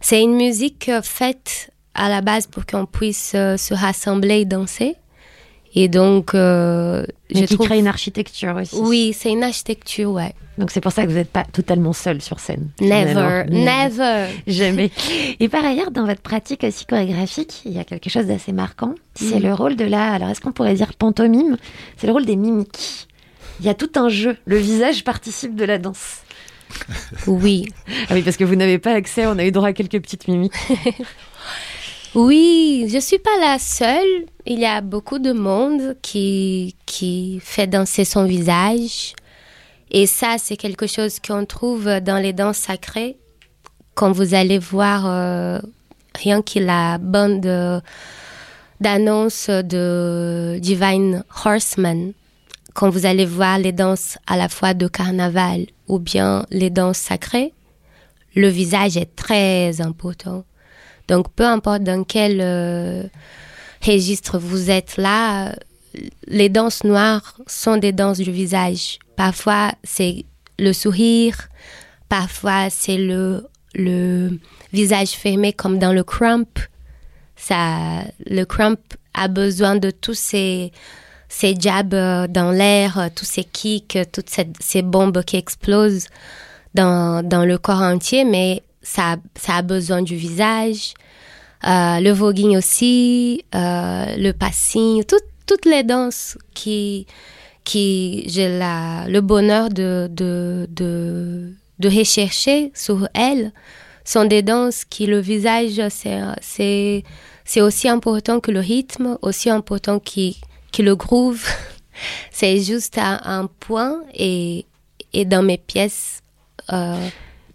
C'est une musique euh, faite à la base pour qu'on puisse euh, se rassembler et danser. Et donc, euh, Mais je qui trouve... crée une architecture aussi. Oui, c'est une architecture, ouais. Donc c'est pour ça que vous n'êtes pas totalement seul sur scène. Never, never. Jamais. Et par ailleurs, dans votre pratique aussi chorégraphique, il y a quelque chose d'assez marquant. C'est Mm. le rôle de la, alors est-ce qu'on pourrait dire pantomime? C'est le rôle des mimiques. Il y a tout un jeu. Le visage participe de la danse. Oui. Ah oui, parce que vous n'avez pas accès, on a eu droit à quelques petites mimiques. Oui, je suis pas la seule. Il y a beaucoup de monde qui, qui fait danser son visage. Et ça, c'est quelque chose qu'on trouve dans les danses sacrées. Quand vous allez voir euh, rien que la bande euh, d'annonce de Divine Horseman, quand vous allez voir les danses à la fois de carnaval ou bien les danses sacrées, le visage est très important. Donc, peu importe dans quel euh, registre vous êtes là, les danses noires sont des danses du visage. Parfois, c'est le sourire, parfois, c'est le, le visage fermé comme dans le crump. Ça, le crump a besoin de tous ces, ces jabs euh, dans l'air, euh, tous ces kicks, euh, toutes cette- ces bombes qui explosent dans, dans le corps entier, mais ça, ça a besoin du visage. Euh, le voguing aussi, euh, le passing, tout- toutes les danses qui, qui j'ai le bonheur de, de, de, rechercher sur elles sont des danses qui le visage, c'est, aussi important que le rythme, aussi important que, que le groove. c'est juste un, un point et, et dans mes pièces, euh,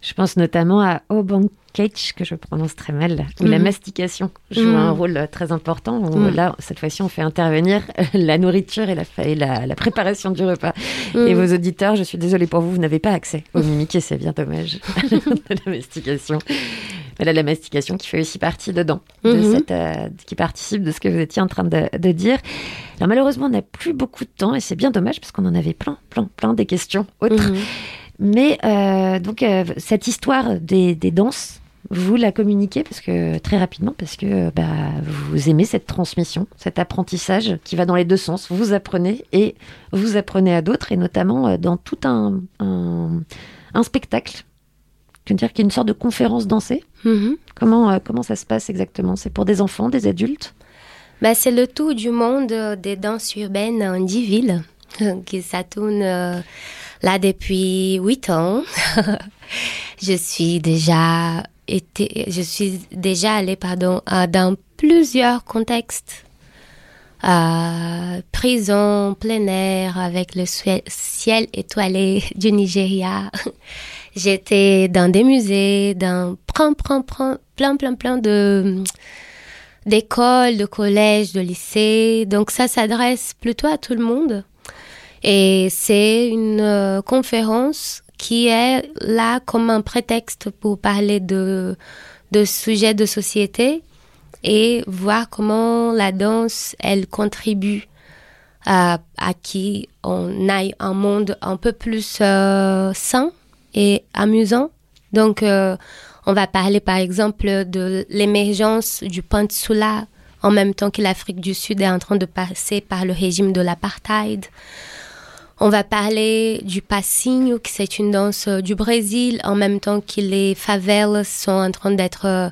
Je pense notamment à Obank Cage, que je prononce très mal, où la Mhm. mastication joue Mhm. un rôle euh, très important. Où Mhm. Là, cette fois-ci, on fait intervenir euh, la nourriture et la, fa- et la, la préparation du repas. Et vos auditeurs, je suis désolée pour vous, vous n'avez pas accès aux mimiques et c'est bien dommage de la mastication. Mais là, la mastication qui fait aussi partie dedans, de cette, euh, qui participe de ce que vous étiez en train de, de dire. Alors malheureusement, on n'a plus beaucoup de temps et c'est bien dommage parce qu'on en avait plein, plein, plein des questions autres. Mais euh, donc euh, cette histoire des, des danses vous la communiquez parce que très rapidement parce que bah, vous aimez cette transmission, cet apprentissage qui va dans les deux sens. Vous apprenez et vous apprenez à d'autres et notamment euh, dans tout un, un, un spectacle. Je veux dire qu'il y a une sorte de conférence dansée. Mhm. Comment, euh, comment ça se passe exactement? C'est pour des enfants, des adultes? Bah, c'est le tour du monde euh, des danses urbaines en 10 villes qui ça tourne euh, là depuis 8 ans. je suis déjà été, je suis déjà allée pardon dans plusieurs contextes. Euh, prison, plein air, avec le ciel étoilé du Nigeria. J'étais dans des musées, dans plein, plein, plein, plein, plein, plein de d'écoles, de collèges, de lycées. Donc ça s'adresse plutôt à tout le monde. Et c'est une euh, conférence qui est là comme un prétexte pour parler de, de sujets de société et voir comment la danse, elle contribue à, à qui on aille un monde un peu plus euh, sain et amusant. Donc, euh, on va parler par exemple de l'émergence du Peninsula en même temps que l'Afrique du Sud est en train de passer par le régime de l'apartheid. On va parler du passinho, qui c'est une danse euh, du Brésil, en même temps que les favelas sont en train d'être, euh,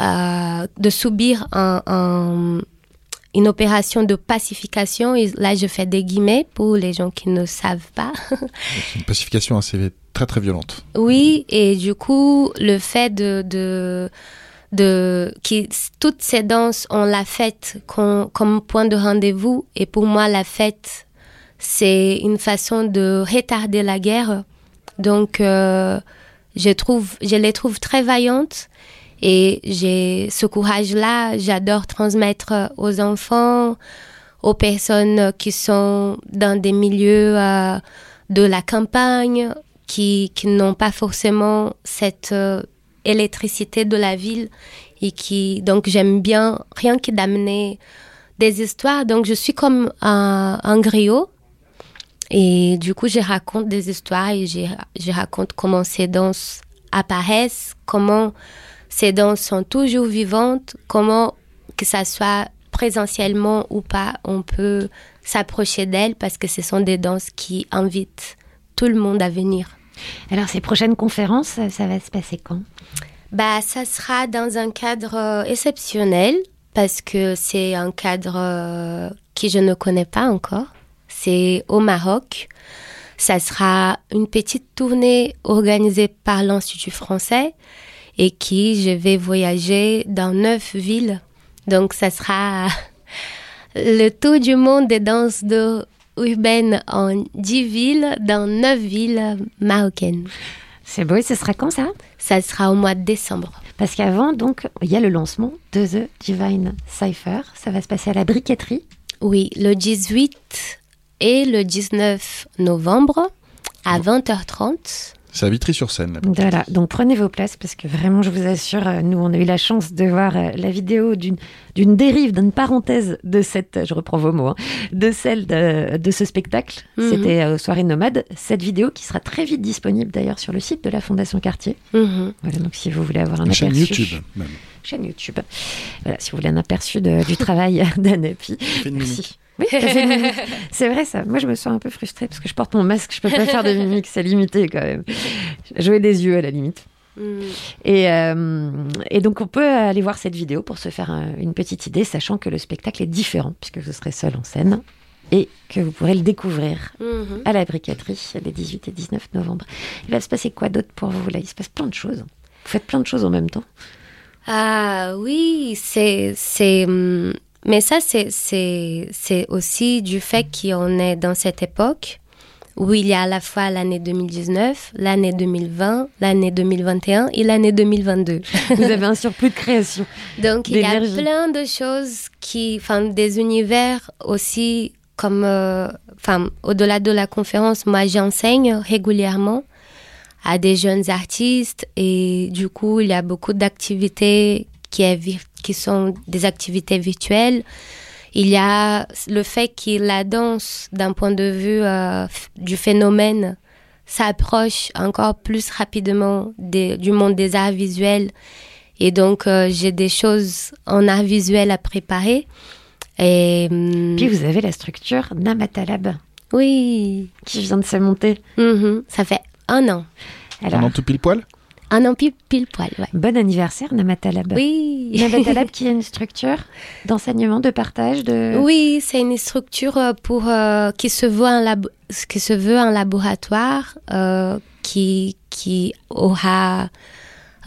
euh, de subir un, un- une opération de pacification. Et là, je fais des guillemets pour les gens qui ne savent pas. Une pacification assez très très violente. Oui, et du coup, le fait de, de, de qui, toutes ces danses, on la fête com- comme point de rendez-vous. Et pour moi, la fête, c'est une façon de retarder la guerre. Donc, euh, je trouve, je les trouve très vaillantes. Et j'ai ce courage-là, j'adore transmettre aux enfants, aux personnes qui sont dans des milieux euh, de la campagne, qui, qui n'ont pas forcément cette euh, électricité de la ville et qui donc j'aime bien rien que d'amener des histoires. Donc je suis comme un, un griot et du coup je raconte des histoires et je, je raconte comment ces danses apparaissent, comment ces danses sont toujours vivantes, comment que ça soit présentiellement ou pas, on peut s'approcher d'elles parce que ce sont des danses qui invitent tout le monde à venir. Alors, ces prochaines conférences, ça, va se passer quand? Bah, ça sera dans un cadre euh, exceptionnel parce que c'est un cadre euh, que je ne connais pas encore. C'est au Maroc. Ça sera une petite tournée organisée par l'Institut français et qui je vais voyager dans neuf villes. Donc, ça sera le tour du monde des danses de urbaines en dix villes dans neuf villes marocaines. C'est beau, et ce sera quand ça? Ça sera au mois de décembre. Parce qu'avant, donc, il y a le lancement de The Divine Cipher. Ça va se passer à la briqueterie. Oui, le 18 et le 19 novembre à 20h30. C'est à Vitry-sur-Seine. là. Voilà, donc prenez vos places parce que vraiment, je vous assure, euh, nous, on a eu la chance de voir euh, la vidéo d'une d'une dérive, d'une parenthèse de cette, je reprends vos mots, hein, de celle de, de ce spectacle. Mhm. C'était euh, Soirée Nomade. Cette vidéo qui sera très vite disponible d'ailleurs sur le site de la Fondation Cartier. Mhm. Voilà, donc si vous voulez avoir un Une chaîne aperçu. YouTube, même. Chaîne YouTube. Voilà, si vous voulez un aperçu de- du travail d'Anapi. Mimique. Oui, c'est vrai ça. Moi, je me sens un peu frustrée parce que je porte mon masque, je peux pas faire de mimique, c'est limité quand même. Jouer des yeux à la limite. Mm. Et, euh, et donc, on peut aller voir cette vidéo pour se faire un- une petite idée, sachant que le spectacle est différent, puisque vous serez seul en scène et que vous pourrez le découvrir Mhm. à la briqueterie les 18 et 19 novembre. Il va se passer quoi d'autre pour vous là? Il se passe plein de choses. Vous faites plein de choses en même temps. Ah oui, c'est c'est hum, mais ça c'est c'est c'est aussi du fait qu'on est dans cette époque où il y a à la fois l'année 2019, l'année 2020, l'année 2021 et l'année 2022. Vous avez un surplus de création. Donc il y a plein de choses qui, enfin, des univers aussi comme, euh, enfin, au-delà de la conférence, moi j'enseigne régulièrement à des jeunes artistes et du coup il y a beaucoup d'activités qui, sont des activités virtuelles. Il y a le fait que la danse, d'un point de vue euh, du phénomène, s'approche encore plus rapidement des- du monde des arts visuels. Et donc, euh, j'ai des choses en art visuel à préparer. Et, hum, Puis vous avez la structure Namatalab oui, qui vient de se monter. Mhm, ça fait un an. Alors, Pendant tout pile poil Un an pile, pile poil, ouais. bon anniversaire Namatalab. Oui. Namatalab qui est une structure d'enseignement, de partage, de... Oui, c'est une structure euh, pour euh, qui se veut un labo- qui se veut un laboratoire euh, qui qui aura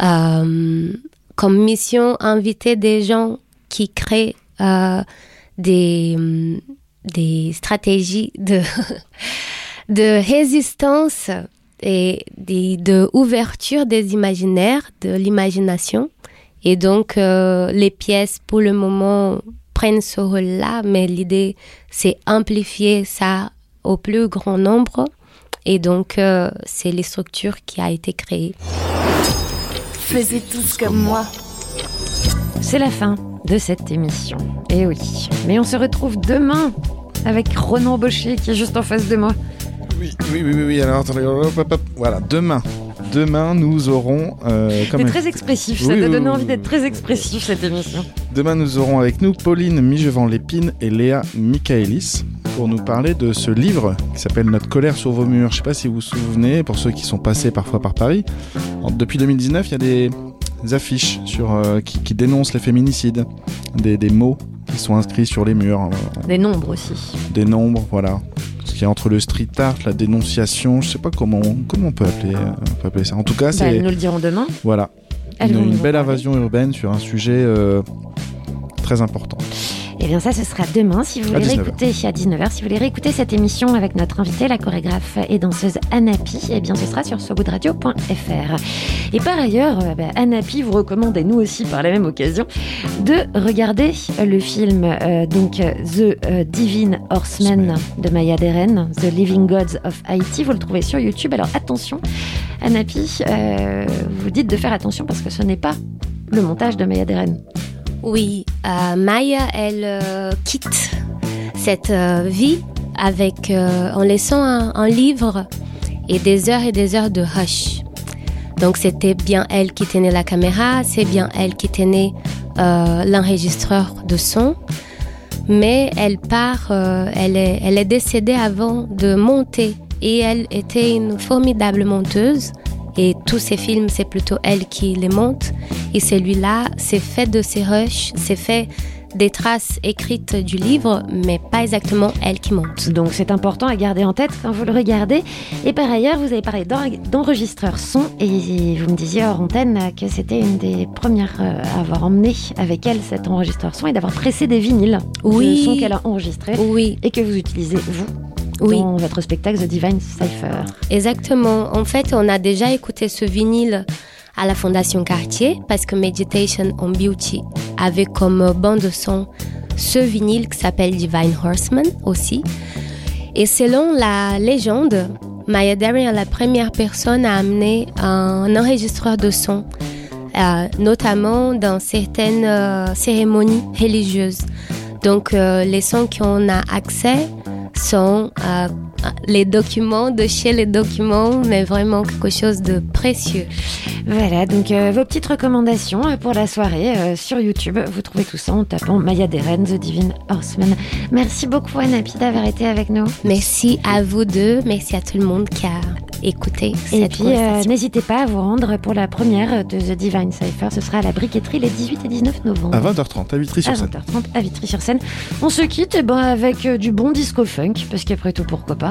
euh, comme mission inviter des gens qui créent euh, des des stratégies de de résistance et des- de ouverture des imaginaires, de l'imagination. Et donc, euh, les pièces, pour le moment, prennent ce rôle-là, mais l'idée, c'est amplifier ça au plus grand nombre. Et donc, euh, c'est les structures qui a été créée. Faisez tous comme moi. C'est la fin de cette émission. Et oui. Mais on se retrouve demain avec Ronan Baucher qui est juste en face de moi. Oui, oui, oui, oui. Alors, attendez, hop, hop, hop. Voilà, demain. Demain, nous aurons. euh, comme très expressif, ça Oui, t'a donné oui, envie d'être très expressif cette émission. Demain, nous aurons avec nous Pauline Mijevant-Lépine et Léa Michaelis pour nous parler de ce livre qui s'appelle Notre colère sur vos murs. Je sais pas si vous vous souvenez, pour ceux qui sont passés parfois par Paris, en- depuis 2019, il y a des affiches sur, euh, qui, qui dénoncent les féminicides, des, des mots qui sont inscrits sur les murs, euh, Des nombres aussi. des nombres, voilà. Ce qui est entre le street art, la dénonciation, je sais pas comment, comment on peut appeler, euh, on peut appeler ça. En tout cas, Bah, c'est nous le diront demain. voilà Elles une, belle invasion urbaine sur un sujet euh, très important. Eh bien ça, ce sera demain. Si vous À voulez 19h. réécouter à 19h, si vous voulez réécouter cette émission avec notre invitée, la chorégraphe et danseuse Anapi, eh bien ce sera sur sogoodradio.fr. Et par ailleurs, euh, bah, Anapi vous recommande, et nous aussi par la même occasion, de regarder le film euh, donc euh, The Divine Horseman de Maya Deren, The Living Gods of Haiti. Vous le trouvez sur YouTube. Alors attention, Anapi, euh, vous dites de faire attention parce que ce n'est pas le montage de Maya Deren. Oui, euh, Maya, elle euh, quitte cette euh, vie avec, en laissant un, livre et des heures et des heures de hush. Donc c'était bien elle qui tenait la caméra, c'est bien elle qui tenait l'enregistreur de son, mais elle part, elle, est, elle est décédée avant de monter et elle était une formidable monteuse. Et tous ces films, c'est plutôt elle qui les monte. Et celui-là, c'est fait de ses rushs, c'est fait des traces écrites du livre, mais pas exactement elle qui monte. Donc c'est important à garder en tête quand vous le regardez. Et par ailleurs, vous avez parlé d'en- d'enregistreur son et vous me disiez hors antenne que c'était une des premières euh, à avoir emmené avec elle cet enregistreur son et d'avoir pressé des vinyles Oui. de son qu'elle a enregistré Oui. et que vous utilisez vous Oui. dans votre spectacle The Divine Cipher. Exactement. En fait, on a déjà écouté ce vinyle à la Fondation Cartier parce que Meditation on Beauty avait comme bande son ce vinyle qui s'appelle Divine Horseman aussi. Et selon la légende, Maya Deren est la première personne à amener un enregistreur de son, euh, notamment dans certaines euh, cérémonies religieuses. Donc, euh, les sons qu'on a accès sont les documents de chez les documents, mais vraiment quelque chose de précieux. Voilà, donc euh, vos petites recommandations euh, pour la soirée euh, sur YouTube. Vous trouvez tout ça en tapant Maya Deren, The Divine Horseman. Merci beaucoup Anapi d'avoir été avec nous. Merci à vous deux, merci à tout le monde qui a écouté Et cette puis, euh, n'hésitez pas à vous rendre pour la première de The Divine Cipher. Ce sera à la briqueterie les 18 et 19 novembre. À 20h30, à À Vitry-sur-Seine. 20h30 à Vitry-sur-Seine. On se quitte eh ben, avec du bon disco funk, parce qu'après tout, pourquoi pas.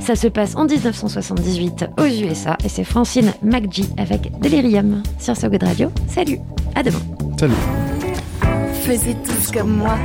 Ça se passe en 1978 aux USA et c'est Francine McGee avec Delirium sur So Good Radio. Salut, à demain. Salut. Faisez tous comme moi.